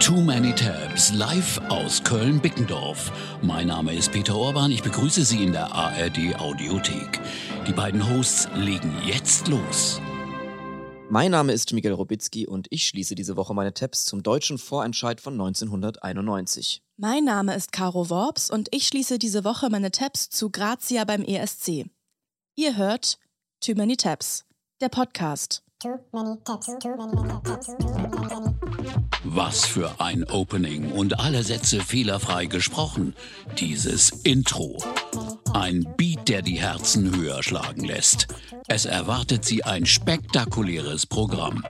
Too Many Tabs, live aus Köln-Bickendorf. Mein Name ist Peter Orban, ich begrüße Sie in der ARD Audiothek. Die beiden Hosts legen jetzt los. Mein Name ist Miguel Robitzky und ich schließe diese Woche meine Tabs zum deutschen Vorentscheid von 1991. Mein Name ist Caro Worps und ich schließe diese Woche meine Tabs zu Grazia beim ESC. Ihr hört Too Many Tabs, der Podcast. Was für ein Opening und alle Sätze fehlerfrei gesprochen. Dieses Intro. Ein Beat, der die Herzen höher schlagen lässt. Es erwartet Sie ein spektakuläres Programm.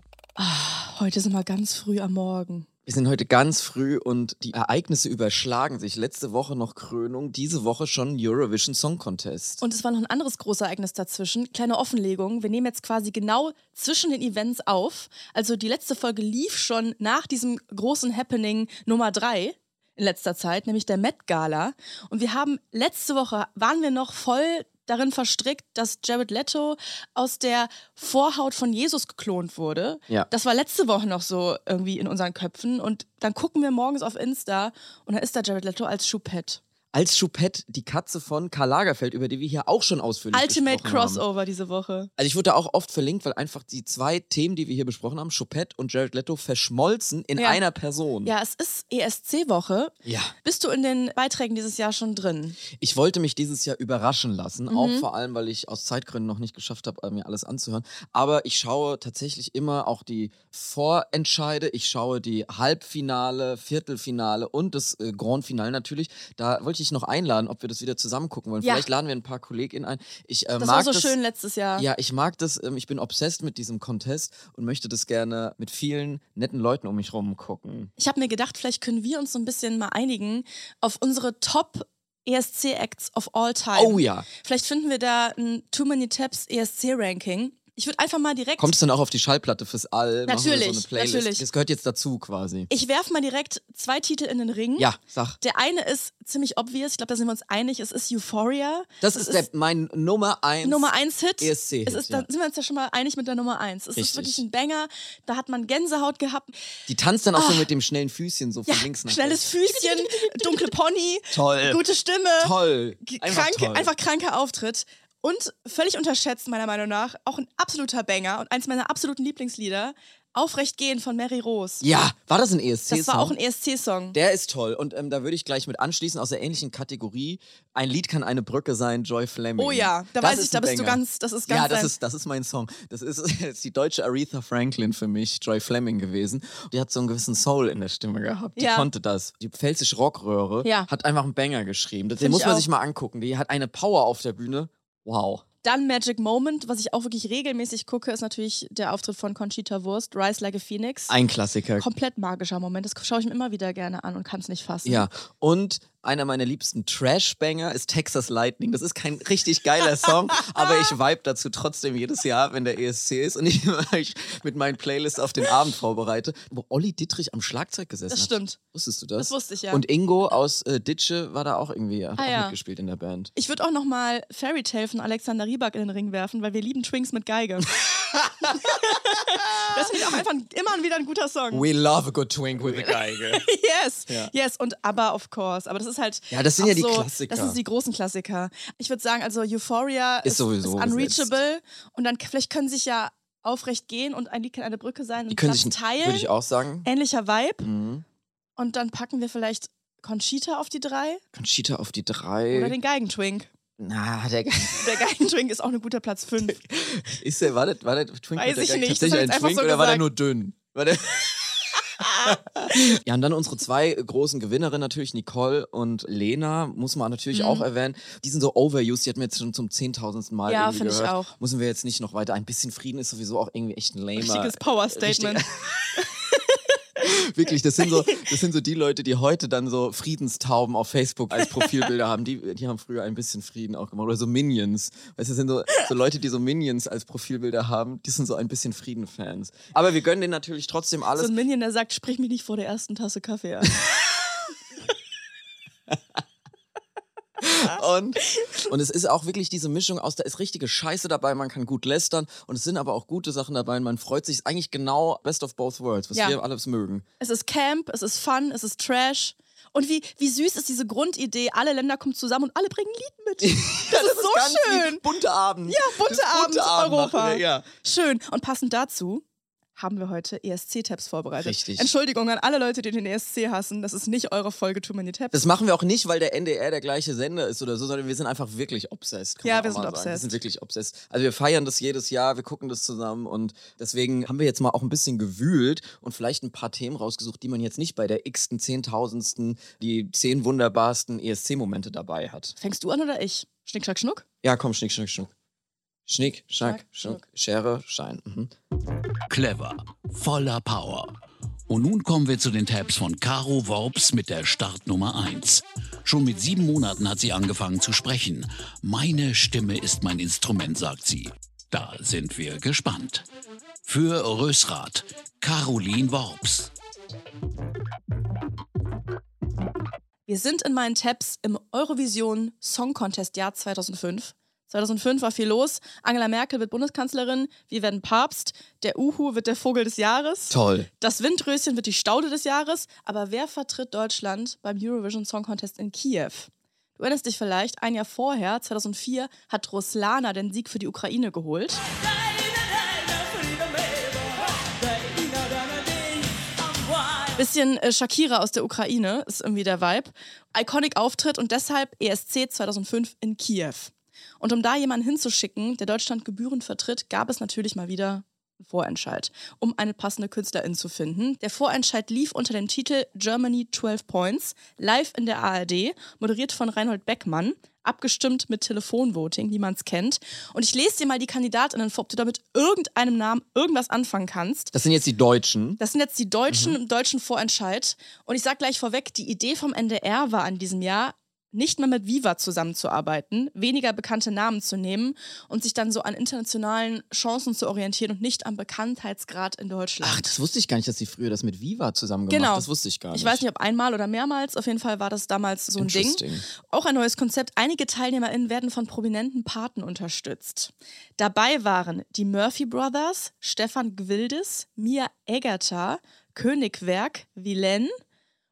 Heute sind wir ganz früh am Morgen. Wir sind heute ganz früh und die Ereignisse überschlagen sich. Letzte Woche noch Krönung, diese Woche schon Eurovision Song Contest. Und es war noch ein anderes großes Ereignis dazwischen. Kleine Offenlegung. Wir nehmen jetzt quasi genau zwischen den Events auf. Also die letzte Folge lief schon nach diesem großen Happening Nummer drei in letzter Zeit, nämlich der Met Gala. Und wir haben letzte Woche waren wir noch voll darin verstrickt, dass Jared Leto aus der Vorhaut von Jesus geklont wurde. Ja. Das war letzte Woche noch so irgendwie in unseren Köpfen. Und dann gucken wir morgens auf Insta und da ist da Jared Leto als Choupette. Als Choupette die Katze von Karl Lagerfeld, über die wir hier auch schon ausführlich Ultimate gesprochen haben. Crossover diese Woche. Also ich wurde da auch oft verlinkt, weil einfach die zwei Themen, die wir hier besprochen haben, Choupette und Jared Leto, verschmolzen in Ja. einer Person. Ja, es ist ESC-Woche. Ja. Bist du in den Beiträgen dieses Jahr schon drin? Ich wollte mich dieses Jahr überraschen lassen, Mhm. auch vor allem, weil ich aus Zeitgründen noch nicht geschafft habe, äh, mir alles anzuhören. Aber ich schaue tatsächlich immer auch die Vorentscheide, ich schaue die Halbfinale, Viertelfinale und das äh, Grand Finale natürlich. Da wollte ich noch einladen, ob wir das wieder zusammen gucken wollen. Ja. Vielleicht laden wir ein paar KollegInnen ein. Ich äh, Das war so das, schön letztes Jahr. Ja, ich mag das. Ähm, ich bin obsessed mit diesem Contest und möchte das gerne mit vielen netten Leuten um mich rum gucken. Ich habe mir gedacht, vielleicht können wir uns so ein bisschen mal einigen auf unsere Top ESC-Acts of all time. Oh ja. Vielleicht finden wir da ein Too Many Tabs ESC-Ranking. Ich würde einfach mal direkt. Kommst du dann auch auf die Schallplatte fürs All? Natürlich, so eine Playlist. natürlich. Das gehört jetzt dazu quasi. Ich werfe mal direkt zwei Titel in den Ring. Ja, sag. Der eine ist ziemlich obvious, ich glaube, da sind wir uns einig, es ist Euphoria. Das Es ist, der, mein Nummer 1 Nummer 1 Hit. ESC. Es ist, ja. da sind wir uns ja schon mal einig mit der Nummer 1. Es Richtig. ist wirklich ein Banger. Da hat man Gänsehaut gehabt. Die tanzt dann auch so mit dem schnellen Füßchen so von Ah. Ja, links nach schnelles rechts. Füßchen, dunkle Pony, Toll. gute Stimme, Toll. Einfach krank, toll. einfach kranker Auftritt. Und völlig unterschätzt, meiner Meinung nach, auch ein absoluter Banger und eins meiner absoluten Lieblingslieder, Aufrecht gehen von Mary Rose. Ja, war das ein ESC? Das war auch ein ESC-Song. Der ist toll. Und ähm, da würde ich gleich mit anschließen aus der ähnlichen Kategorie. Ein Lied kann eine Brücke sein, Joy Fleming. Oh ja, da Das weiß ich, da bist du Banger. ganz, das ist ganz Ja, das ist, das ist mein Song. Das ist, das ist die deutsche Aretha Franklin für mich, Joy Fleming gewesen. Die hat so einen gewissen Soul in der Stimme gehabt. Die Ja. konnte das. Die pfälzische Rockröhre Ja. hat einfach einen Banger geschrieben. Den muss man auch. sich mal angucken. Die hat eine Power auf der Bühne. Wow. Dann Magic Moment, was ich auch wirklich regelmäßig gucke, ist natürlich der Auftritt von Conchita Wurst, Rise Like a Phoenix. Ein Klassiker. Komplett magischer Moment. Das schaue ich mir immer wieder gerne an und kann es nicht fassen. Ja, und einer meiner liebsten Trash-Banger ist Texas Lightning. Das ist kein richtig geiler Song, aber ich vibe dazu trotzdem jedes Jahr, wenn der ESC ist und ich mich mit meinen Playlists auf den Abend vorbereite, wo Olli Dittrich am Schlagzeug gesessen Das hat. stimmt. Wusstest du das? Das wusste ich, ja. Und Ingo aus äh, Ditsche war da auch irgendwie, Ah, auch ja. mitgespielt in der Band. Ich würde auch noch mal Fairy Tale von Alexander Rybak in den Ring werfen, weil wir lieben Twinks mit Geige. das finde ich auch einfach immer wieder ein guter Song. We love a good twink with a Geige. Yes, Ja. yes und aber of course. Aber das ist halt. Ja, das sind ja die so, Klassiker. Das sind die großen Klassiker. Ich würde sagen, also Euphoria Ist sowieso ist unreachable und dann vielleicht können sich ja aufrecht gehen und ein Lied kann eine Brücke sein Die und können Platz sich, teilen. würde ich auch sagen. Ähnlicher Vibe. Mhm. Und dann packen wir vielleicht Conchita auf die drei Conchita auf die drei. oder den Geigentwink. Na, der Ge Der Geigentwink ist auch ein guter Platz 5. Ist der, war der, war der Twink Weiß der ich nicht, das tatsächlich hab ein ich einfach Twink so oder war der gesagt. nur dünn? War der ja, und dann unsere zwei großen Gewinnerinnen natürlich, Nicole und Lena, muss man natürlich Mhm. auch erwähnen. Die sind so overused, die hatten wir jetzt schon zum zehntausendsten Mal Ja, irgendwie finde ich auch. Müssen wir jetzt nicht noch weiter. Ein bisschen Frieden ist sowieso auch irgendwie echt ein lamer. Richtiges Power-Statement. Wirklich, das sind, so, das sind so die Leute, die heute dann so Friedenstauben auf Facebook als Profilbilder haben. Die, die haben früher ein bisschen Frieden auch gemacht. Oder so Minions. Weißt du, das sind so, so Leute, die so Minions als Profilbilder haben. Die sind so ein bisschen Frieden-Fans. Aber wir gönnen denen natürlich trotzdem So alles. ein Minion, der sagt, sprich mich nicht vor der ersten Tasse Kaffee an. Und, und es ist auch wirklich diese Mischung aus, da ist richtige Scheiße dabei, man kann gut lästern und es sind aber auch gute Sachen dabei und man freut sich. Ist eigentlich genau Best of Both Worlds, was Ja. wir alles mögen. Es ist Camp, es ist Fun, es ist Trash. Und wie, wie süß ist diese Grundidee, alle Länder kommen zusammen und alle bringen ein Lied mit. Das, ist so ganz schön. Bunte Abend. Ja, bunte Das Abend Europa. wir, Ja. Schön. Und passend dazu haben wir heute ESC-Tabs vorbereitet. Richtig. Entschuldigung an alle Leute, die den ESC hassen. Das ist nicht eure Folge Too Many Tabs. Das machen wir auch nicht, weil der NDR der gleiche Sender ist oder so, sondern wir sind einfach wirklich obsessed. Ja, wir sind sagen. Wir obsessed. sind wirklich obsessed. Also wir feiern das jedes Jahr, wir gucken das zusammen und deswegen haben wir jetzt mal auch ein bisschen gewühlt und vielleicht ein paar Themen rausgesucht, die man jetzt nicht bei der x-ten, zehntausendsten, die zehn wunderbarsten ESC-Momente dabei hat. Fängst du an oder ich? Schnick, schnack, schnuck? Ja, komm, schnick, schnack, schnuck. Schnick, schnack, Schnack, schnuck. schnuck. Schere, Schein. Mhm. Clever, voller Power. Und nun kommen wir zu den Tabs von Caro Worps mit der Startnummer 1. Schon mit sieben Monaten hat sie angefangen zu sprechen. Meine Stimme ist mein Instrument, sagt sie. Da sind wir gespannt. Für Rösrath, Caroline Worps. Wir sind in meinen Tabs im Eurovision Song Contest Jahr 2005. 2005 war viel los. Angela Merkel wird Bundeskanzlerin, wir werden Papst, der Uhu wird der Vogel des Jahres. Toll. Das Windröschen wird die Staude des Jahres, aber wer vertritt Deutschland beim Eurovision Song Contest in Kiew? Du erinnerst dich vielleicht, ein Jahr vorher, 2004, hat Ruslana den Sieg für die Ukraine geholt. Bisschen äh, Shakira aus der Ukraine ist irgendwie der Vibe. Iconic Auftritt und deshalb ESC 2005 in Kiew. Und um da jemanden hinzuschicken, der Deutschland gebührend vertritt, gab es natürlich mal wieder einen Vorentscheid, um eine passende Künstlerin zu finden. Der Vorentscheid lief unter dem Titel Germany 12 Points, live in der ARD, moderiert von Reinhold Beckmann, abgestimmt mit Telefonvoting, wie man es kennt. Und ich lese dir mal die Kandidatinnen vor, ob du da mit irgendeinem Namen irgendwas anfangen kannst. Das sind jetzt die Deutschen. Das sind jetzt die Deutschen im deutschen Vorentscheid. Und ich sage gleich vorweg, die Idee vom NDR war an diesem Jahr, nicht mehr mit Viva zusammenzuarbeiten, weniger bekannte Namen zu nehmen und sich dann so an internationalen Chancen zu orientieren und nicht am Bekanntheitsgrad in Deutschland. Ach, das wusste ich gar nicht, dass sie früher das mit Viva zusammen gemacht Genau. Das wusste ich gar nicht. Ich weiß nicht, ob einmal oder mehrmals. Auf jeden Fall war das damals so ein Ding. Interesting. Auch ein neues Konzept. Einige TeilnehmerInnen werden von prominenten Paten unterstützt. Dabei waren die Murphy Brothers, Stefan Gwildes, Mia Egerter, Königwerk, Vilaine.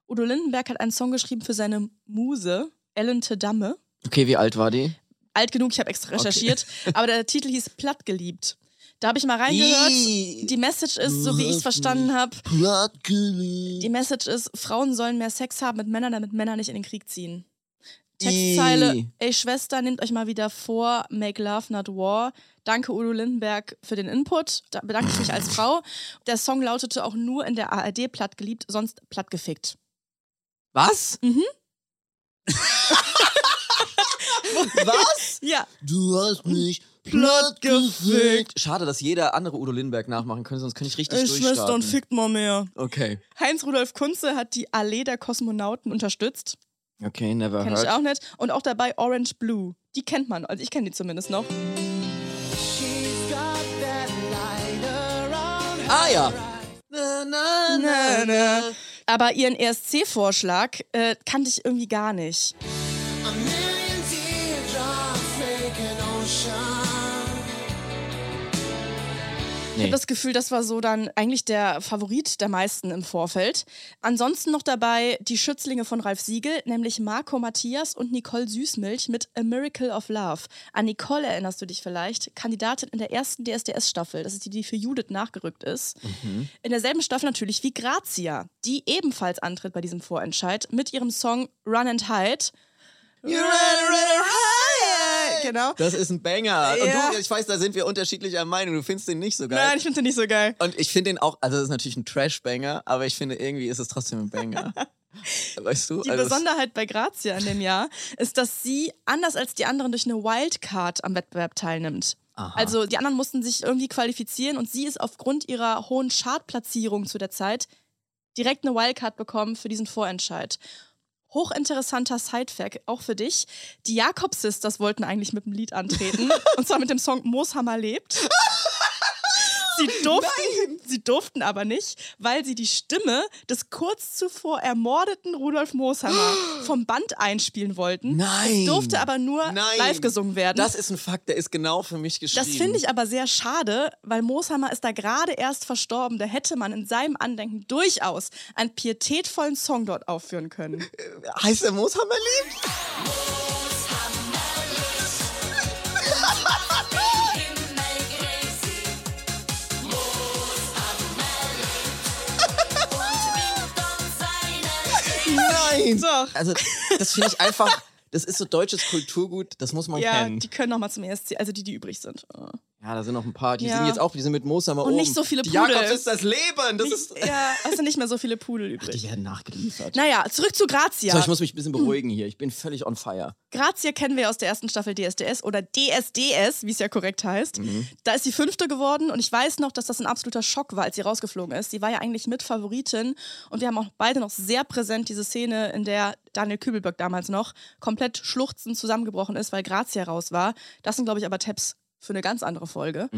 Udo Lindenberg hat einen Song geschrieben für seine Muse, Ellen Tedamme. Okay, wie alt war die? Alt genug, ich habe extra recherchiert. Aber der Titel hieß Plattgeliebt. Da habe ich mal reingehört. Die Message ist, so wie ich es verstanden habe, die Message ist, Frauen sollen mehr Sex haben mit Männern, damit Männer nicht in den Krieg ziehen. Textzeile, ey Schwester, nehmt euch mal wieder vor, make love, not war. Danke Udo Lindenberg für den Input, da bedanke ich mich als Frau. Der Song lautete auch nur in der ARD plattgeliebt, sonst plattgefickt. Was? Mhm. Was? Ja, Du hast mich plattgefickt. Schade, dass jeder andere Udo Lindenberg nachmachen könnte, sonst könnte ich richtig Schwester durchstarten. und fickt mal mehr. Okay. Heinz-Rudolf Kunze hat die Allee der Kosmonauten unterstützt. Okay, never Kenn ich heard. auch nicht. Und auch dabei Orange Blue. Die kennt man, also ich kenne die zumindest noch. Ah ja. Na, na, na, na. Aber ihren ESC-Vorschlag äh, kannte ich irgendwie gar nicht. Ich habe Nee. das Gefühl, das war so dann eigentlich der Favorit der meisten im Vorfeld. Ansonsten noch dabei die Schützlinge von Ralf Siegel, nämlich Marco Matthias und Nicole Süßmilch mit A Miracle of Love. An Nicole erinnerst du dich vielleicht, Kandidatin in der ersten DSDS-Staffel. Das ist die, die für Judith nachgerückt ist. In derselben Staffel natürlich wie Grazia, die ebenfalls antritt bei diesem Vorentscheid mit ihrem Song Run and Hide. You run, run, run. Genau. Das ist ein Banger. Und Ja. du, ich weiß, da sind wir unterschiedlicher Meinung. Du findest den nicht so geil. Nein, ich finde den nicht so geil. Und ich finde den auch, also das ist natürlich ein Trash-Banger, aber ich finde irgendwie ist es trotzdem ein Banger. weißt du? Die Also es- Besonderheit bei Grazia in dem Jahr ist, dass sie anders als die anderen durch eine Wildcard am Wettbewerb teilnimmt. Aha. Also die anderen mussten sich irgendwie qualifizieren und sie ist aufgrund ihrer hohen Chartplatzierung zu der Zeit direkt eine Wildcard bekommen für diesen Vorentscheid. Hochinteressanter Sidefact, auch für dich. Die Jakob Sisters wollten eigentlich mit dem Lied antreten. und zwar mit dem Song Mooshammer lebt. Sie durften, sie durften aber nicht, weil sie die Stimme des kurz zuvor ermordeten Rudolf Mooshammer vom Band einspielen wollten. Nein. Es durfte aber nur Nein. live gesungen werden. Das ist ein Fakt, der ist genau für mich geschrieben. Das finde ich aber sehr schade, weil Mooshammer ist da gerade erst verstorben. Da hätte man in seinem Andenken durchaus einen pietätvollen Song dort aufführen können. Heißt der Mooshammer liebt? Nein! So. Also, das finde ich einfach, das ist so deutsches Kulturgut, das muss man Ja, kennen. die können noch mal zum ESC, also die, die übrig sind. Ja, da sind noch ein paar, die Ja. sind jetzt auch, die sind mit Mooshammer Und oben. nicht so viele die Pudel. Jakobs ist das Leben, das ist... Nicht, ja, es sind nicht mehr so viele Pudel Die übrig. werden nachgeliefert. Naja, zurück zu Grazia. So, ich muss mich ein bisschen beruhigen hier. Ich bin völlig on fire. Grazia kennen wir aus der ersten Staffel DSDS oder DSDS, wie es ja korrekt heißt. Mhm. Da ist sie fünfte geworden und ich weiß noch, dass das ein absoluter Schock war, als sie rausgeflogen ist. Sie war ja eigentlich mit Favoritin und wir haben auch beide noch sehr präsent diese Szene, in der Daniel Kübelberg damals noch komplett schluchzend zusammengebrochen ist, weil Grazia raus war. Das sind, glaube ich, aber Tabs für eine ganz andere Folge.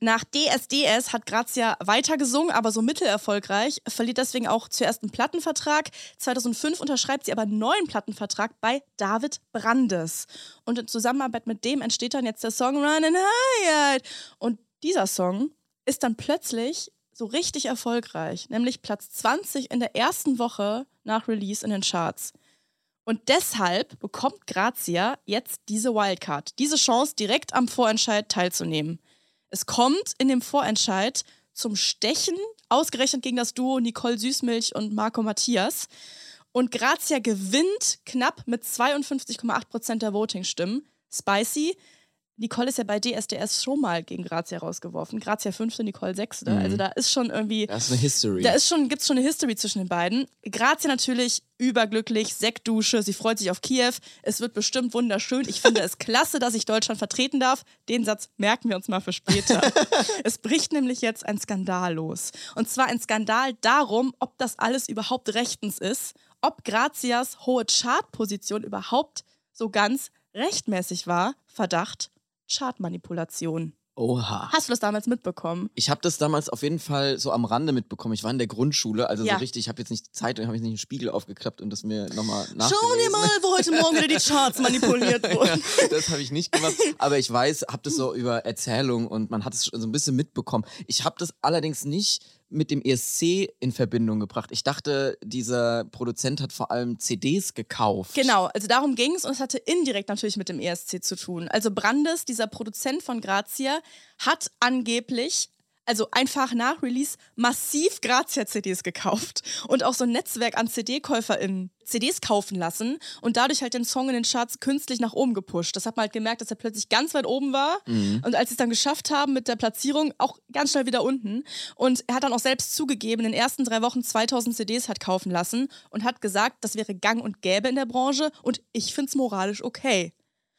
Nach DSDS hat Grazia weiter gesungen, aber so mittelerfolgreich, verliert deswegen auch zuerst einen Plattenvertrag. 2005 unterschreibt sie aber einen neuen Plattenvertrag bei David Brandes. Und in Zusammenarbeit mit dem entsteht dann jetzt der Song Running High. Und dieser Song ist dann plötzlich so richtig erfolgreich, nämlich Platz 20 in der ersten Woche nach Release in den Charts. Und deshalb bekommt Grazia jetzt diese Wildcard, diese Chance, direkt am Vorentscheid teilzunehmen. Es kommt in dem Vorentscheid zum Stechen, ausgerechnet gegen das Duo Nicole Süßmilch und Marco Matthias. Und Grazia gewinnt knapp mit 52,8 Prozent der Voting-Stimmen. Spicy. Nicole ist ja bei DSDS schon mal gegen Grazia rausgeworfen. Grazia fünfte, Nicole sechste. Also da ist schon irgendwie Das ist eine History. da ist schon, gibt's schon eine History zwischen den beiden. Grazia natürlich überglücklich, Sektdusche, sie freut sich auf Kiew. Es wird bestimmt wunderschön. Ich finde es klasse, dass ich Deutschland vertreten darf. Den Satz merken wir uns mal für später. es bricht nämlich jetzt ein Skandal los. Und zwar ein Skandal darum, ob das alles überhaupt rechtens ist, ob Grazias hohe Chartposition überhaupt so ganz rechtmäßig war. Verdacht, Chartmanipulation. Oha. Hast du das damals mitbekommen? Ich habe das damals auf jeden Fall so am Rande mitbekommen. Ich war in der Grundschule, also Ja. so richtig, ich habe jetzt nicht die Zeitung, habe ich nicht einen Spiegel aufgeklappt und das mir nochmal nachgelesen. Schau dir mal, wo heute Morgen wieder die Charts manipuliert wurden. das habe ich nicht gemacht, aber ich weiß, habe das so über Erzählung und man hat es so ein bisschen mitbekommen. Ich habe das allerdings nicht mit dem ESC in Verbindung gebracht. Ich dachte, dieser Produzent hat vor allem CDs gekauft. Genau, also darum ging es und es hatte indirekt natürlich mit dem ESC zu tun. Also Brandes, dieser Produzent von Grazia, hat angeblich, also einfach nach Release, massiv Grazia-CDs gekauft und auch so ein Netzwerk an CD-KäuferInnen CDs kaufen lassen und dadurch halt den Song in den Charts künstlich nach oben gepusht. Das hat man halt gemerkt, dass er plötzlich ganz weit oben war und als sie es dann geschafft haben mit der Platzierung, auch ganz schnell wieder unten. Und er hat dann auch selbst zugegeben, in den ersten drei Wochen 2000 CDs hat kaufen lassen und hat gesagt, das wäre gang und gäbe in der Branche und ich finde es moralisch okay.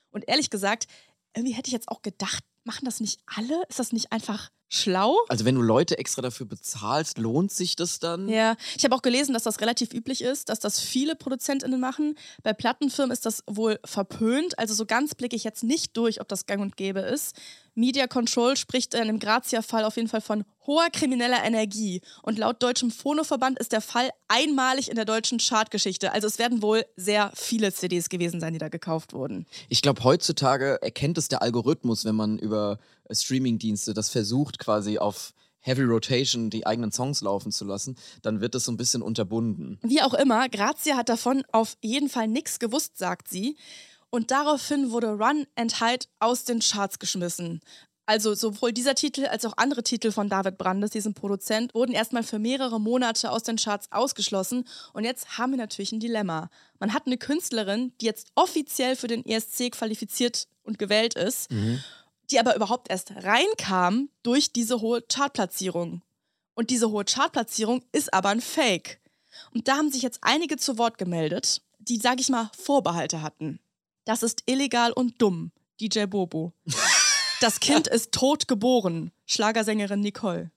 Und ehrlich gesagt, irgendwie hätte ich jetzt auch gedacht, machen das nicht alle? Ist das nicht einfach schlau? Also wenn du Leute extra dafür bezahlst, lohnt sich das dann? Ja, ich habe auch gelesen, dass das relativ üblich ist, dass das viele ProduzentInnen machen. Bei Plattenfirmen ist das wohl verpönt. Also so ganz blicke ich jetzt nicht durch, ob das gang und gäbe ist. Media Control spricht in dem Grazia-Fall auf jeden Fall von hoher krimineller Energie. Und laut deutschem Phonoverband ist der Fall einmalig in der deutschen Chartgeschichte. Also es werden wohl sehr viele CDs gewesen sein, die da gekauft wurden. Ich glaube, heutzutage erkennt es der Algorithmus, wenn man über äh, Streamingdienste das versucht, quasi auf Heavy Rotation die eigenen Songs laufen zu lassen, dann wird das so ein bisschen unterbunden. Wie auch immer, Grazia hat davon auf jeden Fall nichts gewusst, sagt sie. Und daraufhin wurde Run and Hide aus den Charts geschmissen. Also sowohl dieser Titel als auch andere Titel von David Brandes, diesem Produzent, wurden erstmal für mehrere Monate aus den Charts ausgeschlossen. Und jetzt haben wir natürlich ein Dilemma. Man hat eine Künstlerin, die jetzt offiziell für den ESC qualifiziert und gewählt ist, die aber überhaupt erst reinkam durch diese hohe Chartplatzierung. Und diese hohe Chartplatzierung ist aber ein Fake. Und da haben sich jetzt einige zu Wort gemeldet, die, sag ich mal, Vorbehalte hatten. Das ist illegal und dumm. DJ Bobo. Das Kind ist tot geboren. Schlagersängerin Nicole.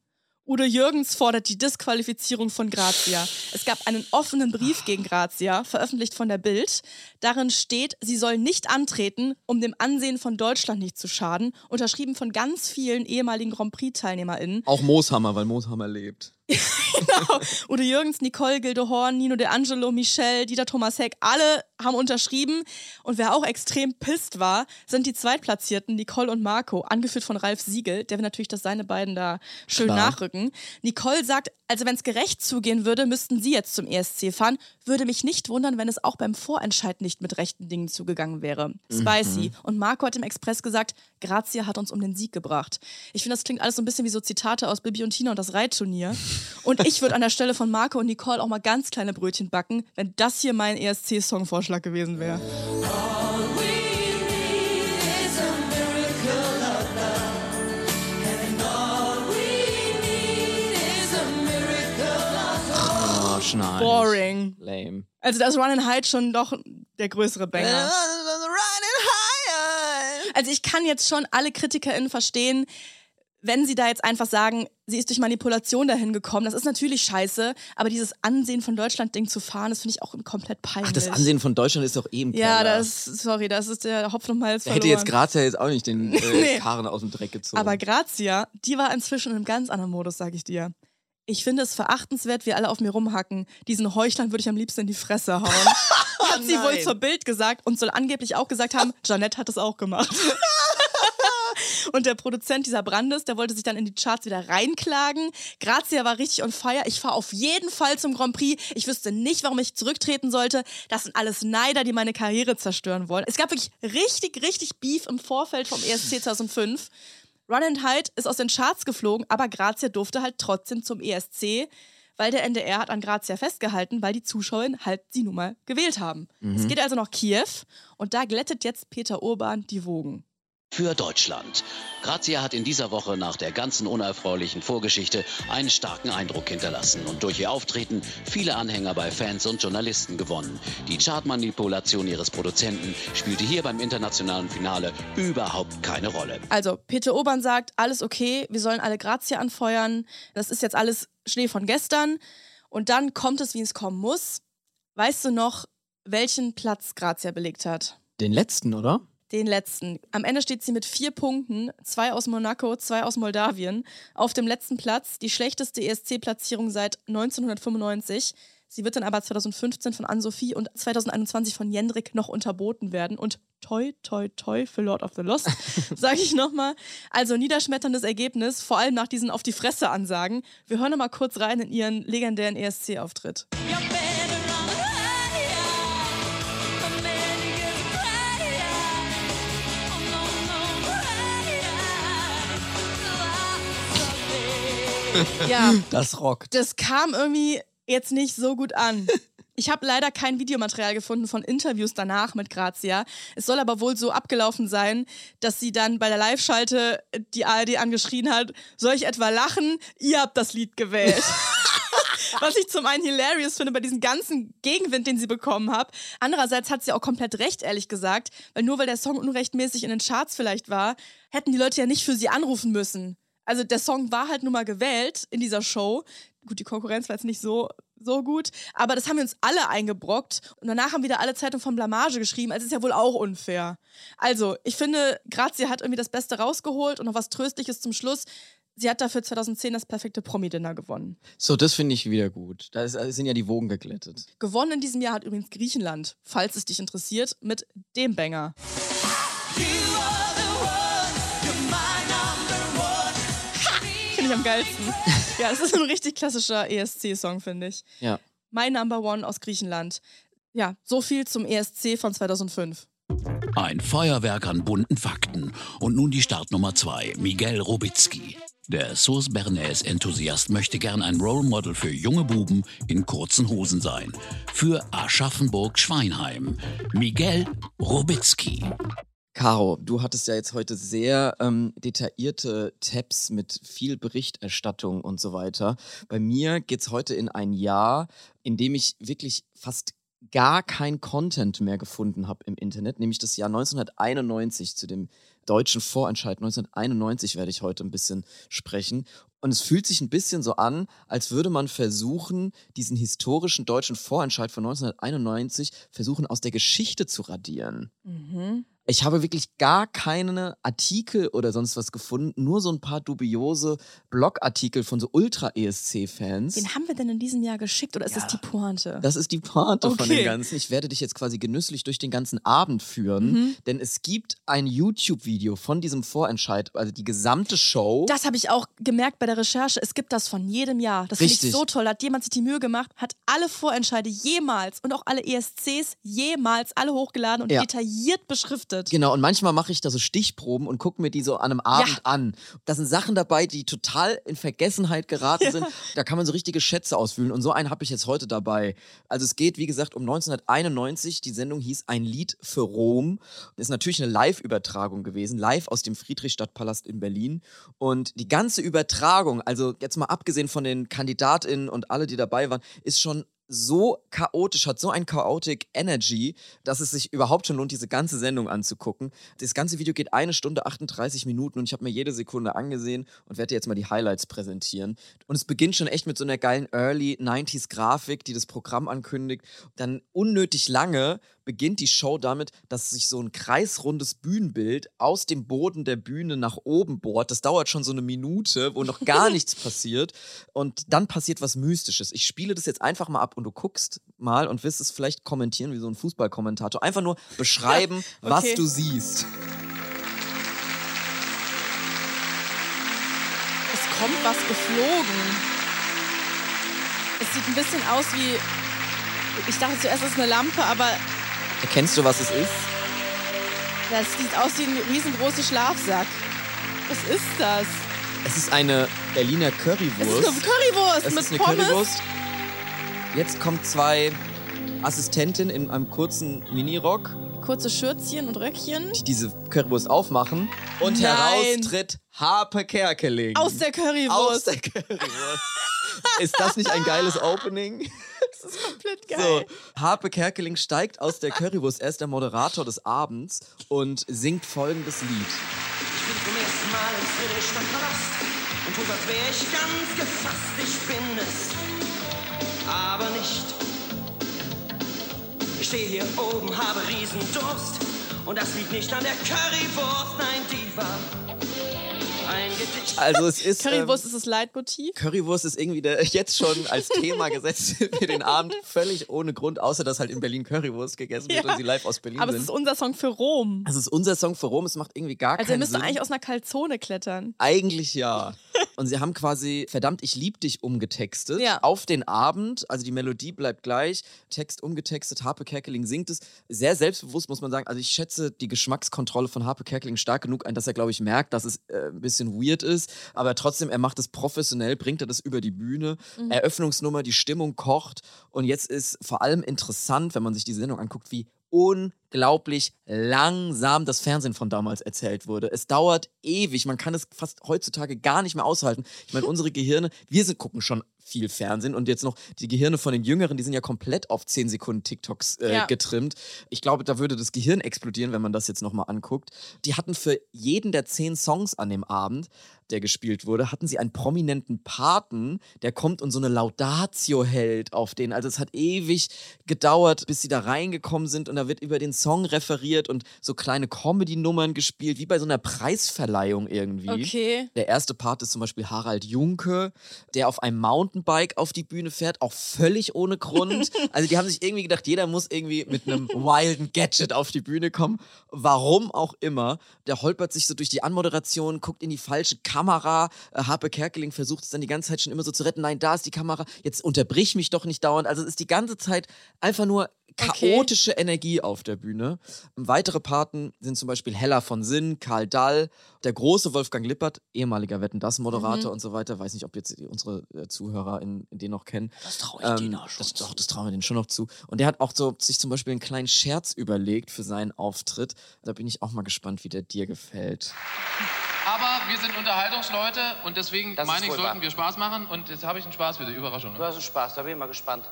Udo Jürgens fordert die Disqualifizierung von Grazia. Es gab einen offenen Brief gegen Grazia, veröffentlicht von der Bild. Darin steht, sie soll nicht antreten, um dem Ansehen von Deutschland nicht zu schaden. Unterschrieben von ganz vielen ehemaligen Grand Prix-TeilnehmerInnen. Auch Mooshammer, weil Mooshammer lebt. genau. Udo Jürgens, Nicole, Gildo Horn, Nino De Angelo, Michelle, Dieter Thomas Heck, alle haben unterschrieben. Und wer auch extrem pisst war, sind die Zweitplatzierten, Nicole und Marco, angeführt von Ralf Siegel. Der will natürlich, dass seine beiden da schön Klar. nachrücken. Nicole sagt, also wenn es gerecht zugehen würde, müssten sie jetzt zum ESC fahren. Würde mich nicht wundern, wenn es auch beim Vorentscheid nicht mit rechten Dingen zugegangen wäre. Spicy. Und Marco hat im Express gesagt, Grazia hat uns um den Sieg gebracht. Ich finde, das klingt alles so ein bisschen wie so Zitate aus Bibi und Tina und das Reitturnier. Und ich würde an der Stelle von Marco und Nicole auch mal ganz kleine Brötchen backen, wenn das hier mein ESC-Songvorschlag gewesen wäre. Oh, Schneid. Boring. Lame. Also da ist Run and Hide schon doch der größere Banger. Also ich kann jetzt schon alle KritikerInnen verstehen, wenn sie da jetzt einfach sagen, sie ist durch Manipulation dahin gekommen. Das ist natürlich scheiße, aber dieses Ansehen von Deutschland-Ding zu fahren, das finde ich auch komplett peinlich. Ach, das Ansehen von Deutschland ist doch eben Ja, Keller. das, sorry, das ist der Hopfen Malz Da verloren. hätte jetzt Grazia jetzt auch nicht den äh, Nee. Karren aus dem Dreck gezogen. Aber Grazia, die war inzwischen in einem ganz anderen Modus, sag ich dir. Ich finde es verachtenswert, wie alle auf mir rumhacken. Diesen Heuchlern würde ich am liebsten in die Fresse hauen. hat sie wohl nein. zur Bild gesagt und soll angeblich auch gesagt haben, Janette hat es auch gemacht. Und der Produzent dieser Brandes, der wollte sich dann in die Charts wieder reinklagen. Grazia war richtig on fire. Ich fahre auf jeden Fall zum Grand Prix. Ich wüsste nicht, warum ich zurücktreten sollte. Das sind alles Neider, die meine Karriere zerstören wollen. Es gab wirklich richtig, richtig Beef im Vorfeld vom ESC 2005. Run and Hide ist aus den Charts geflogen, aber Grazia durfte halt trotzdem zum ESC, weil der NDR hat an Grazia festgehalten, weil die Zuschauer halt sie nun mal gewählt haben. Es geht also nach Kiew und da glättet jetzt Peter Urban die Wogen. Für Deutschland. Grazia hat in dieser Woche nach der ganzen unerfreulichen Vorgeschichte einen starken Eindruck hinterlassen und durch ihr Auftreten viele Anhänger bei Fans und Journalisten gewonnen. Die Chartmanipulation ihres Produzenten spielte hier beim internationalen Finale überhaupt keine Rolle. Also, Peter Urban sagt, alles okay, wir sollen alle Grazia anfeuern. Das ist jetzt alles Schnee von gestern. Und dann kommt es, wie es kommen muss. Weißt du noch, welchen Platz Grazia belegt hat? Den letzten, oder? Den letzten. Am Ende steht sie mit vier Punkten, zwei aus Monaco, zwei aus Moldawien, auf dem letzten Platz, die schlechteste ESC-Platzierung seit 1995. Sie wird dann aber 2015 von Ann-Sophie und 2021 von Jendrik noch unterboten werden. Und toi, toi, toi für Lord of the Lost, sage ich nochmal. Also niederschmetterndes Ergebnis, vor allem nach diesen Auf die Fresse-Ansagen. Wir hören noch mal kurz rein in ihren legendären ESC-Auftritt. Ja, Das rockt. das kam irgendwie jetzt nicht so gut an. Ich habe leider kein Videomaterial gefunden von Interviews danach mit Grazia. Es soll aber wohl so abgelaufen sein, dass sie dann bei der Live-Schalte die ARD angeschrien hat, soll ich etwa lachen? Ihr habt das Lied gewählt. Was ich zum einen hilarious finde bei diesem ganzen Gegenwind, den sie bekommen hat. Andererseits hat sie auch komplett recht, ehrlich gesagt, weil nur weil der Song unrechtmäßig in den Charts vielleicht war, hätten die Leute ja nicht für sie anrufen müssen. Also der Song war halt nun mal gewählt in dieser Show. Gut, die Konkurrenz war jetzt nicht so, so gut, aber das haben wir uns alle eingebrockt. Und danach haben wieder alle Zeitungen von Blamage geschrieben. Also ist ja wohl auch unfair. Also, ich finde, Grazia hat irgendwie das Beste rausgeholt und noch was Tröstliches zum Schluss. Sie hat dafür 2010 das perfekte Promi-Dinner gewonnen. So, das finde ich wieder gut. Da ist, sind ja die Wogen geglättet. Gewonnen in diesem Jahr hat übrigens Griechenland, falls es dich interessiert, mit dem Banger. Finde ich am geilsten. Ja, das ist ein richtig klassischer ESC-Song, finde ich. Ja. My Number One aus Griechenland. Ja, so viel zum ESC von 2005. Ein Feuerwerk an bunten Fakten. Und nun die Startnummer zwei, Miguel Robitzky. Der Sauce Bernays-Enthusiast möchte gern ein Role Model für junge Buben in kurzen Hosen sein. Für Aschaffenburg-Schweinheim. Miguel Robitzky. Caro, du hattest ja jetzt heute sehr ähm, detaillierte Tabs mit viel Berichterstattung und so weiter. Bei mir geht's heute in ein Jahr, in dem ich wirklich fast gar kein Content mehr gefunden habe im Internet, nämlich das Jahr 1991 zu dem deutschen Vorentscheid 1991 werde ich heute ein bisschen sprechen. Und es fühlt sich ein bisschen so an, als würde man versuchen, diesen historischen deutschen Vorentscheid von 1991 versuchen aus der Geschichte zu radieren. Mhm. Ich habe wirklich gar keine Artikel oder sonst was gefunden, nur so ein paar dubiose Blogartikel von so Ultra-ESC-Fans. Wen haben wir denn in diesem Jahr geschickt oder ist das die Pointe? Das ist die Pointe von Okay. dem Ganzen. Ich werde dich jetzt quasi genüsslich durch den ganzen Abend führen, Mhm. denn es gibt ein YouTube-Video von diesem Vorentscheid, also die gesamte Show. Das habe ich auch gemerkt bei der Recherche. Es gibt das von jedem Jahr. Das finde ich so toll. Hat jemand sich die Mühe gemacht, hat alle Vorentscheide jemals und auch alle ESCs jemals alle hochgeladen und Ja. detailliert beschriftet. Genau, und manchmal mache ich da so Stichproben und gucke mir die so an einem Abend an. Da sind Sachen dabei, die total in Vergessenheit geraten sind. Da kann man so richtige Schätze auswühlen. Und so einen habe ich jetzt heute dabei. Also es geht, wie gesagt, um 1991. Die Sendung hieß Ein Lied für Rom. Ist natürlich eine Live-Übertragung gewesen, live aus dem Friedrichstadtpalast in Berlin. Und die ganze Übertragung, also jetzt mal abgesehen von den KandidatInnen und alle, die dabei waren, ist schon so chaotisch, hat so ein chaotic Energy, dass es sich überhaupt schon lohnt, diese ganze Sendung anzugucken. Das ganze Video geht eine Stunde 38 Minuten und ich habe mir jede Sekunde angesehen und werde dir jetzt mal die Highlights präsentieren. Und es beginnt schon echt mit so einer geilen Early 90s Grafik, die das Programm ankündigt. Dann unnötig lange beginnt die Show damit, dass sich so ein kreisrundes Bühnenbild aus dem Boden der Bühne nach oben bohrt. Das dauert schon so eine Minute, wo noch gar nichts passiert. Und dann passiert was Mystisches. Ich spiele das jetzt einfach mal ab und du guckst mal und wirst es vielleicht kommentieren wie so ein Fußballkommentator. Einfach nur beschreiben, was okay. du siehst. Es kommt was geflogen. Es sieht ein bisschen aus wie. Ich dachte zuerst, es ist eine Lampe, aber Erkennst du, was es ist? das sieht aus wie ein riesengroßer Schlafsack. Was ist das? Es ist eine Berliner Es ist Currywurst. eine Currywurst Es mit ist eine Pommes. Currywurst. Jetzt kommen zwei Assistentinnen in einem kurzen Minirock, Kurze Schürzchen und Röckchen. die diese Currywurst aufmachen. Und Nein. heraus tritt Harpe Kerkeling. Aus der Aus Currywurst. der Currywurst. ist das nicht ein geiles Opening? Das ist komplett So, geil. Harpe Kerkeling steigt aus der Currywurst. Er ist der Moderator des Abends und singt folgendes Lied. Ich bin zum ersten Mal ins Friedrichstadtpalast und tut, als wäre ich ganz gefasst. Ich bin es, aber nicht. Ich stehe hier oben, habe Riesendurst und das liegt nicht an der Currywurst, nein, die war. Also es ist... Currywurst ähm, ist das Leitmotiv. Currywurst ist irgendwie der, jetzt schon als Thema gesetzt für den Abend völlig ohne Grund, außer dass halt in Berlin Currywurst gegessen wird Ja. und sie live aus Berlin Aber es sind. ist unser Song für Rom. Das ist unser Song für Rom, es macht irgendwie gar Also ihr keinen müsst Sinn. doch eigentlich aus einer Kalzone klettern. Eigentlich ja. Und sie haben quasi Verdammt, ich lieb dich umgetextet Ja. auf den Abend. Also die Melodie bleibt gleich, Text umgetextet, Harpe Kerkeling singt es. Sehr selbstbewusst muss man sagen. Also ich schätze die Geschmackskontrolle von Harpe Kerkeling stark genug ein, dass er, glaube ich, merkt, dass es äh, ein bisschen weird ist. Aber trotzdem, er macht es professionell, bringt er das über die Bühne. Eröffnungsnummer, die Stimmung kocht. Und jetzt ist vor allem interessant, wenn man sich die Sendung anguckt, wie unglaublich langsam das Fernsehen von damals erzählt wurde. Es dauert ewig. Man kann es fast heutzutage gar nicht mehr aushalten. Ich meine, unsere Gehirne, wir sind, gucken schon viel Fernsehen und jetzt noch die Gehirne von den Jüngeren, die sind ja komplett auf 10 Sekunden TikToks äh, Ja. getrimmt. Ich glaube, da würde das Gehirn explodieren, wenn man das jetzt nochmal anguckt. Die hatten für jeden der zehn Songs an dem Abend, der gespielt wurde, hatten sie einen prominenten Paten, der kommt und so eine Laudatio hält auf den. Also es hat ewig gedauert, bis sie da reingekommen sind und da wird über den Song referiert und so kleine Comedy-Nummern gespielt, wie bei so einer Preisverleihung irgendwie. Okay. Der erste Part ist zum Beispiel Harald Junke, der auf einem Mountainbike auf die Bühne fährt, auch völlig ohne Grund. Also die haben sich irgendwie gedacht, jeder muss irgendwie mit einem wilden Gadget auf die Bühne kommen. Warum auch immer. Der holpert sich so durch die Anmoderation, guckt in die falsche Kamera. Äh, Harpe Kerkeling versucht es dann die ganze Zeit schon immer so zu retten. Nein, da ist die Kamera. Jetzt unterbrich mich doch nicht dauernd. Also es ist die ganze Zeit einfach nur Okay. chaotische Energie auf der Bühne. Weitere Paten sind zum Beispiel Hella von Sinn, Karl Dall, der große Wolfgang Lippert, ehemaliger Wetten das Moderator Mhm. und so weiter. Weiß nicht, ob jetzt unsere äh, Zuhörer in, in den noch kennen. Das traue ich denen auch das, Doch, das trauen wir denen schon noch zu. Und der hat auch so sich zum Beispiel einen kleinen Scherz überlegt für seinen Auftritt. Da bin ich auch mal gespannt, wie der dir gefällt. Aber wir sind Unterhaltungsleute und deswegen Das ist meine ich, wohl sollten wir Spaß machen. Und jetzt habe ich einen Spaß für die Überraschung. Du Ne? hast einen Spaß, da bin ich mal gespannt.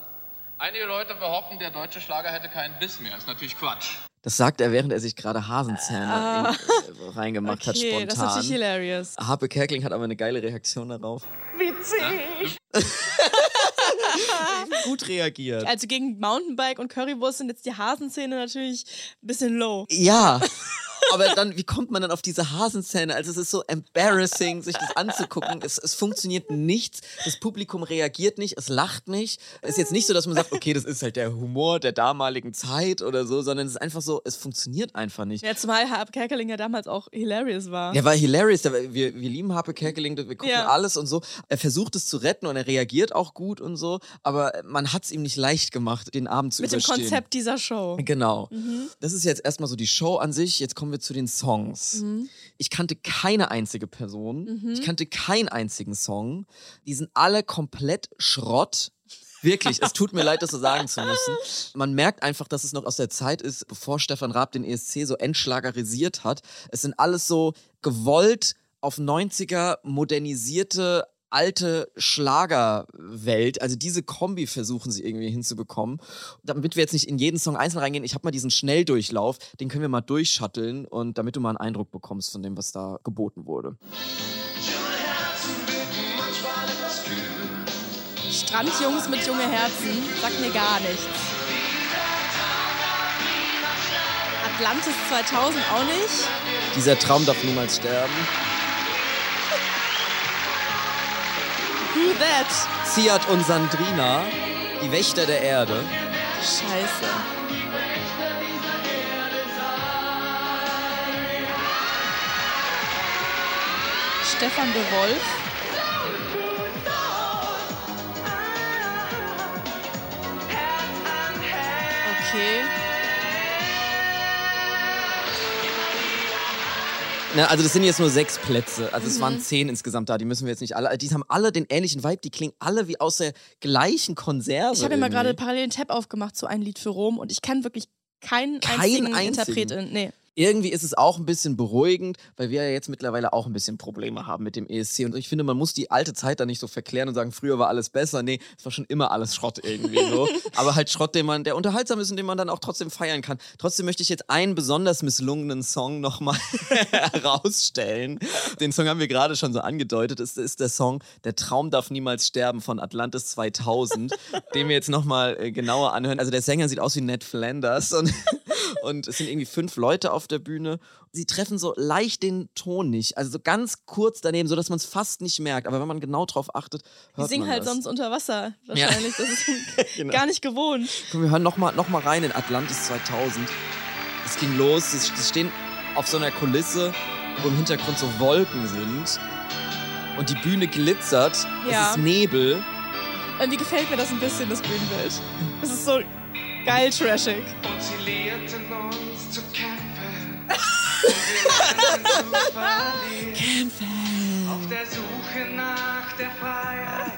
Einige Leute behaupten, der deutsche Schlager hätte keinen Biss mehr. Ist natürlich Quatsch. Das sagt er, während er sich gerade Hasenzähne Ah. in, äh, reingemacht hat, Okay, spontan. das ist natürlich hilarious. Harpe Kerkeling hat aber eine geile Reaktion darauf. Witzig! Gut reagiert. Also gegen Mountainbike und Currywurst sind jetzt die Hasenzähne natürlich ein bisschen low. Ja. Aber dann, wie kommt man dann auf diese Hasenzähne? Also es ist so embarrassing, sich das anzugucken. Es, es funktioniert nichts. Das Publikum reagiert nicht, es lacht nicht. Es ist jetzt nicht so, dass man sagt, okay, das ist halt der Humor der damaligen Zeit oder so, sondern es ist einfach so, es funktioniert einfach nicht. Ja, zumal Harpe Kerkeling ja damals auch hilarious war. Ja, war hilarious. Wir, wir lieben Harpe Kerkeling, wir gucken Ja. alles und so. Er versucht es zu retten und er reagiert auch gut und so, aber man hat es ihm nicht leicht gemacht, den Abend zu Mit dem überstehen. Konzept dieser Show. Genau. Das ist jetzt erstmal so die Show an sich. Jetzt kommen wir zu den Songs. Ich kannte keine einzige Person. Ich kannte keinen einzigen Song. Die sind alle komplett Schrott. Wirklich, es tut mir leid, das so sagen zu müssen. Man merkt einfach, dass es noch aus der Zeit ist, bevor Stefan Raab den ESC so entschlagerisiert hat. Es sind alles so gewollt auf 90er modernisierte alte Schlagerwelt, also diese Kombi versuchen sie irgendwie hinzubekommen. Damit wir jetzt nicht in jeden Song einzeln reingehen, ich habe mal diesen Schnelldurchlauf, den können wir mal durchschatteln und damit du mal einen Eindruck bekommst von dem, was da geboten wurde. Strandjungs mit junge Herzen, sagt mir gar nichts. Atlantis 2000 auch nicht. Dieser Traum darf niemals sterben. Who that? Ziad und Sandrina, die Wächter der Erde. Scheiße. Stefan de Wolf. Okay. Na, also das sind jetzt nur sechs Plätze. Also es waren zehn insgesamt da. Die müssen wir jetzt nicht alle. Die haben alle den ähnlichen Vibe. Die klingen alle wie aus der gleichen Konserve. Ich habe mal gerade parallel einen Tab aufgemacht zu ein Lied für Rom und ich kann wirklich keinen Keinen einzigen, einzigen? Interpretin. Nee. Irgendwie ist es auch ein bisschen beruhigend, weil wir ja jetzt mittlerweile auch ein bisschen Probleme haben mit dem ESC. Und ich finde, man muss die alte Zeit da nicht so verklären und sagen, früher war alles besser. Nee, es war schon immer alles Schrott irgendwie so. Aber halt Schrott, den man, der unterhaltsam ist und den man dann auch trotzdem feiern kann. Trotzdem möchte ich jetzt einen besonders misslungenen Song nochmal herausstellen. Den Song haben wir gerade schon so angedeutet. Es ist der Song Der Traum darf niemals sterben von Atlantis 2000, den wir jetzt nochmal äh, genauer anhören. Also der Sänger sieht aus wie Ned Flanders und, und es sind irgendwie fünf Leute auf der Bühne. Sie treffen so leicht den Ton nicht, also so ganz kurz daneben, sodass man es fast nicht merkt. Aber wenn man genau drauf achtet, Die hört singen man halt das. sonst unter Wasser wahrscheinlich. Das ist Genau. gar nicht gewohnt. Komm, wir hören nochmal noch mal rein in Atlantis 2000. Es ging los, sie stehen auf so einer Kulisse, wo im Hintergrund so Wolken sind. Und die Bühne glitzert, Ja. es ist Nebel. Irgendwie gefällt mir das ein bisschen, das Bühnenbild. Das ist so geil trashig. Und sie lehrten uns zu kämpfen. Verlieren. Auf der Suche nach der Freiheit.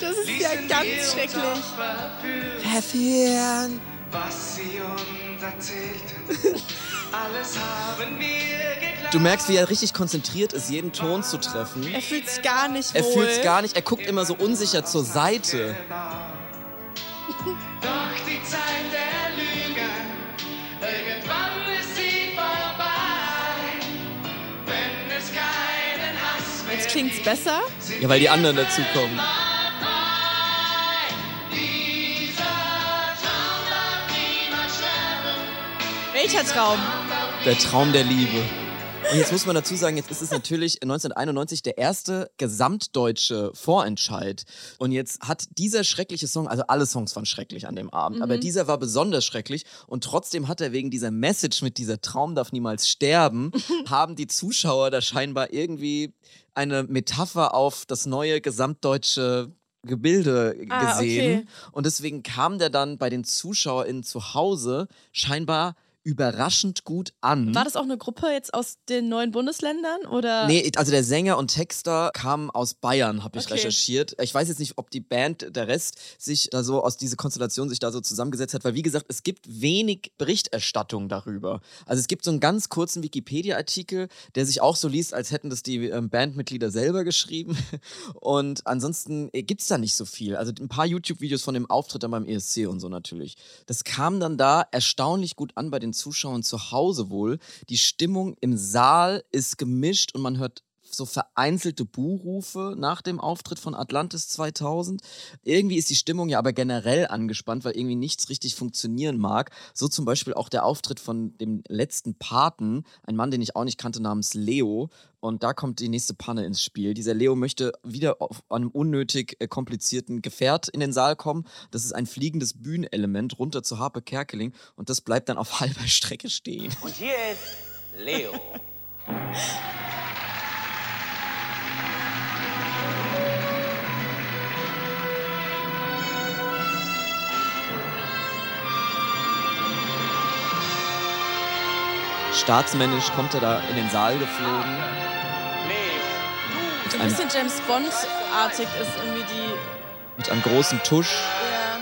Das ist ja ganz schrecklich. verführen, was sie uns erzählten. Alles haben wir geglaubt. Du merkst, wie er richtig konzentriert ist, jeden Ton zu treffen. Er fühlt sich gar nicht wohl. Er fühlt es gar nicht, er guckt immer so unsicher zur Seite. Doch die Zeit der Lüge, irgendwann ist sie vorbei. Wenn es keinen Hass mehr Jetzt klingt's besser. Ja, weil die anderen dazukommen. Welcher Traum? Der Traum der Liebe. Und jetzt muss man dazu sagen, jetzt ist es natürlich 1991 der erste gesamtdeutsche Vorentscheid. Und jetzt hat dieser schreckliche Song, also alle Songs waren schrecklich an dem Abend, aber dieser war besonders schrecklich. Und trotzdem hat er wegen dieser Message mit dieser Traum darf niemals sterben, haben die Zuschauer da scheinbar irgendwie eine Metapher auf das neue gesamtdeutsche Gebilde Ah, gesehen. okay. Und deswegen kam der dann bei den ZuschauerInnen zu Hause scheinbar überraschend gut an. War das auch eine Gruppe jetzt aus den neuen Bundesländern? Oder? Nee, also der Sänger und Texter kamen aus Bayern, habe ich Okay. recherchiert. Ich weiß jetzt nicht, ob die Band, der Rest, sich da so aus dieser Konstellation sich da so zusammengesetzt hat, weil wie gesagt, es gibt wenig Berichterstattung darüber. Also es gibt so einen ganz kurzen Wikipedia-Artikel, der sich auch so liest, als hätten das die ähm, Bandmitglieder selber geschrieben. Und ansonsten gibt es da nicht so viel. Also ein paar YouTube-Videos von dem Auftritt dann beim ESC und so natürlich. Das kam dann da erstaunlich gut an bei den Zuschauern zu Hause wohl. Die Stimmung im Saal ist gemischt und man hört so vereinzelte Buhrufe nach dem Auftritt von Atlantis 2000. Irgendwie ist die Stimmung ja aber generell angespannt, weil irgendwie nichts richtig funktionieren mag. So zum Beispiel auch der Auftritt von dem letzten Paten, ein Mann, den ich auch nicht kannte, namens Leo. Und da kommt die nächste Panne ins Spiel. Dieser Leo möchte wieder auf einem unnötig äh, komplizierten Gefährt in den Saal kommen. Das ist ein fliegendes Bühnenelement runter zu Harpe Kerkeling und das bleibt dann auf halber Strecke stehen. Und hier ist Leo. Staatsmännisch kommt er da in den Saal geflogen. So ein bisschen James Bond-artig ist irgendwie die. Mit einem großen Tusch. Ja.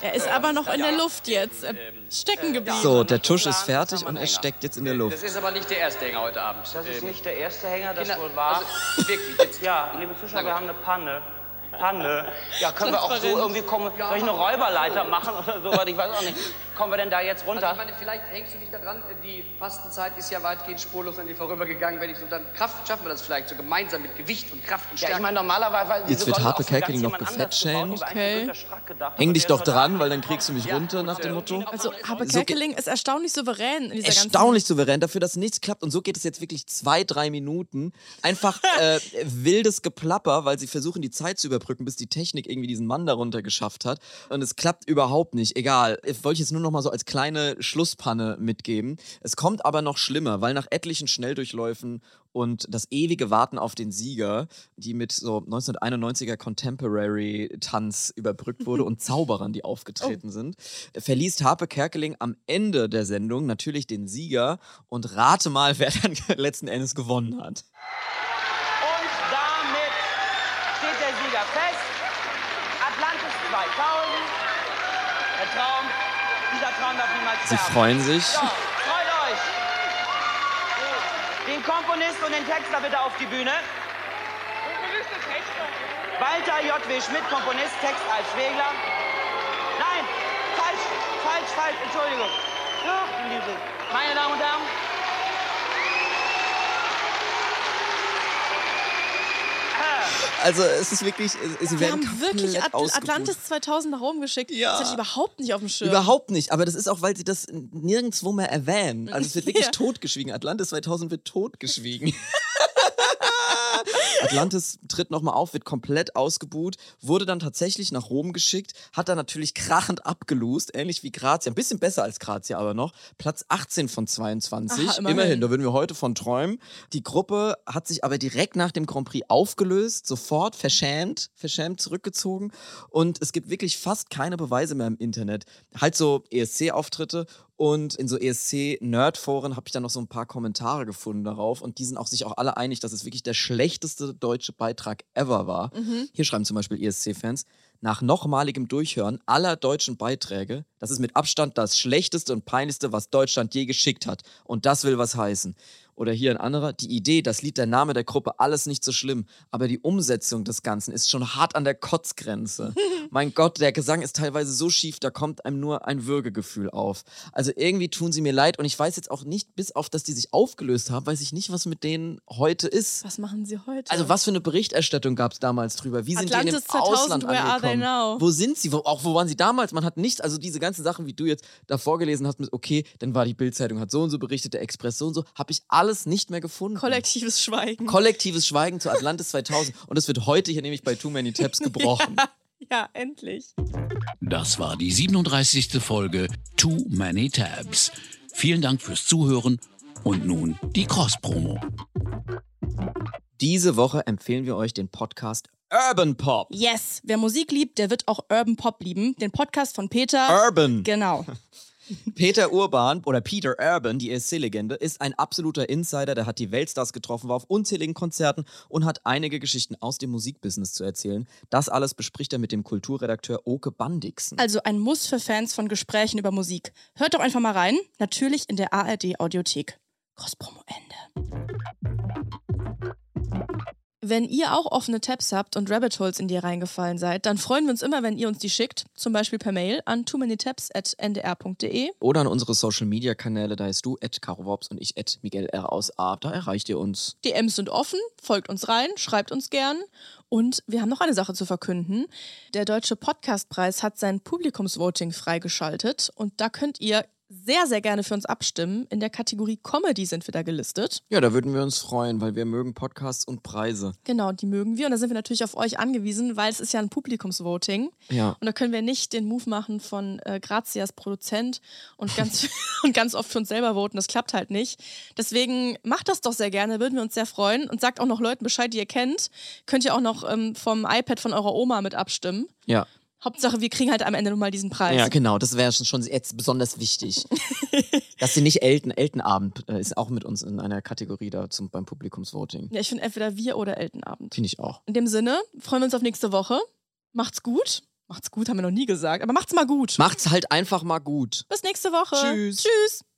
Er ist aber noch in der Luft jetzt. Er ist stecken geblieben. So, der Tusch ist fertig und er steckt jetzt in der Luft. Das ist aber nicht der erste Hänger heute Abend. Das ist Ähm, nicht der erste Hänger, das wohl war. also, wirklich, jetzt, Ja, liebe Zuschauer, wir haben eine Panne. Panne. Ja, können wir auch so irgendwie kommen. Soll ich eine Räuberleiter machen oder so? Ich weiß auch nicht. Kommen wir denn da jetzt Also runter? ich meine, vielleicht hängst du dich da dran. Die Fastenzeit ist ja weitgehend spurlos an dir vorübergegangen. Wenn ich so dann Kraft schaffen wir das vielleicht so gemeinsam mit Gewicht und Kraft und Ja, Stärke. ich meine, normalerweise. weil Jetzt wird Harpe Kerkeling noch gefettschämt. Okay. Häng aber dich doch dran, weil dann kriegst du mich runter nach dem Motto. Also, Harpe So- Kerkeling ist erstaunlich souverän in dieser ganzen. Erstaunlich souverän dafür, dass nichts klappt. Und so geht es jetzt wirklich zwei, drei Minuten. Einfach äh, wildes Geplapper, weil sie versuchen, die Zeit zu überbrücken, bis die Technik irgendwie diesen Mann darunter geschafft hat. Und es klappt überhaupt nicht. Egal. Ich wollte jetzt nur noch mal so als kleine Schlusspanne mitgeben. Es kommt aber noch schlimmer, weil nach etlichen Schnelldurchläufen und das ewige Warten auf den Sieger, die mit so 1991er Contemporary-Tanz überbrückt wurde und Zauberern, die aufgetreten sind, verliest Harpe Kerkeling am Ende der Sendung natürlich den Sieger und rate mal, wer dann letzten Endes gewonnen hat. Steht der Sieger fest. Atlantis 2000. Der Traum, dieser Traum darf niemals Sie sterben. freuen sich. So, freut euch. Den Komponist und den Texter bitte auf die Bühne. Walter J.W. Schmidt, Komponist, Text als Schwegler. Nein, falsch, falsch, falsch, Entschuldigung. Meine Damen und Herren, Also es ist wirklich, sie Wir werden haben wirklich At ausgebuht. Atlantis 2000 nach oben geschickt. Ja. Das hatte ich überhaupt nicht auf dem Schirm. Überhaupt nicht, aber das ist auch, weil sie das nirgendwo mehr erwähnen. Also es wird wirklich Ja. totgeschwiegen. Atlantis 2000 wird totgeschwiegen. Atlantis tritt nochmal auf, wird komplett ausgebuht, wurde dann tatsächlich nach Rom geschickt, hat dann natürlich krachend abgelost, ähnlich wie Grazia. Ein bisschen besser als Grazia aber noch. Platz 18 von 22. Aha, immerhin. da würden wir heute von träumen. Die Gruppe hat sich aber direkt nach dem Grand Prix aufgelöst, sofort verschämt, verschämt zurückgezogen. Und es gibt wirklich fast keine Beweise mehr im Internet. Halt so ESC-Auftritte und in so ESC-Nerd-Foren habe ich dann noch so ein paar Kommentare gefunden darauf und die sind auch sich auch alle einig, dass es wirklich der schlechteste deutsche Beitrag ever war. Hier schreiben zum Beispiel ESC-Fans, nach nochmaligem Durchhören aller deutschen Beiträge, das ist mit Abstand das schlechteste und peinlichste, was Deutschland je geschickt hat. Und das will was heißen. Oder hier ein anderer, die Idee, das Lied, der Name der Gruppe, alles nicht so schlimm, aber die Umsetzung des Ganzen ist schon hart an der Kotzgrenze. mein Gott, der Gesang ist teilweise so schief, da kommt einem nur ein Würgegefühl auf. Also irgendwie tun sie mir leid und ich weiß jetzt auch nicht, bis auf, dass die sich aufgelöst haben, weiß ich nicht, was mit denen heute ist. Was machen sie heute? Also was für eine Berichterstattung gab es damals drüber? Wie sind die in dem 2000, Ausland where are they angekommen? Wo sind sie? Wo, auch wo waren sie damals? Man hat nichts, also diese ganzen Sachen, wie du jetzt da vorgelesen hast, mit okay, dann war die Bildzeitung hat so und so berichtet, der Express so und so, habe ich alles nicht mehr gefunden. Kollektives Schweigen. Kollektives Schweigen zu Atlantis 2000 und es wird heute hier nämlich bei Too Many Tabs gebrochen. ja, endlich. Das war die 37. Folge Too Many Tabs. Vielen Dank fürs Zuhören und nun die Cross-Promo. Diese Woche empfehlen wir euch den Podcast Urban Pop. Yes, wer Musik liebt, der wird auch Urban Pop lieben. Den Podcast von Peter. Urban. Genau. Peter Urban oder Peter Urban, die ESC-Legende, ist ein absoluter Insider, der hat die Weltstars getroffen, war auf unzähligen Konzerten und hat einige Geschichten aus dem Musikbusiness zu erzählen. Das alles bespricht er mit dem Kulturredakteur Oke Bandixen. Also ein Muss für Fans von Gesprächen über Musik. Hört doch einfach mal rein. Natürlich in der ARD Audiothek. Cross-Promo Ende. Wenn ihr auch offene Tabs habt und Rabbit Holes in die reingefallen seid, dann freuen wir uns immer, wenn ihr uns die schickt, zum Beispiel per Mail an too many tabs at ndr.de. Oder an unsere Social Media Kanäle, da heißt du at Caro Worps und ich at Miguel R aus A. Da erreicht ihr uns. DMs sind offen, folgt uns rein, schreibt uns gern. Und wir haben noch eine Sache zu verkünden. Der Deutsche Podcastpreis hat sein Publikumsvoting freigeschaltet und da könnt ihr sehr, sehr gerne für uns abstimmen. In der Kategorie Comedy sind wir da gelistet. Ja, da würden wir uns freuen, weil wir mögen Podcasts und Preise. Genau, die mögen wir. Und da sind wir natürlich auf euch angewiesen, weil es ist ja ein Publikumsvoting. Ja. Und da können wir nicht den Move machen von äh, Grazias Produzent und ganz, und ganz oft für uns selber voten. Das klappt halt nicht. Deswegen macht das doch sehr gerne, würden wir uns sehr freuen. Und sagt auch noch Leuten Bescheid, die ihr kennt. Könnt ihr auch noch ähm, vom iPad von eurer Oma mit abstimmen. Ja. Hauptsache, wir kriegen halt am Ende nochmal diesen Preis. Ja, genau, das wäre schon, schon jetzt besonders wichtig. Dass sie nicht Elten, Eltenabend äh, ist auch mit uns in einer Kategorie da zum, beim Publikumsvoting. Ja, ich finde entweder wir oder Eltenabend. Finde ich auch. In dem Sinne, freuen wir uns auf nächste Woche. Macht's gut. Macht's gut, haben wir noch nie gesagt, aber macht's mal gut. Macht's halt einfach mal gut. Bis nächste Woche. Tschüss. Tschüss.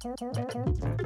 too many tabs,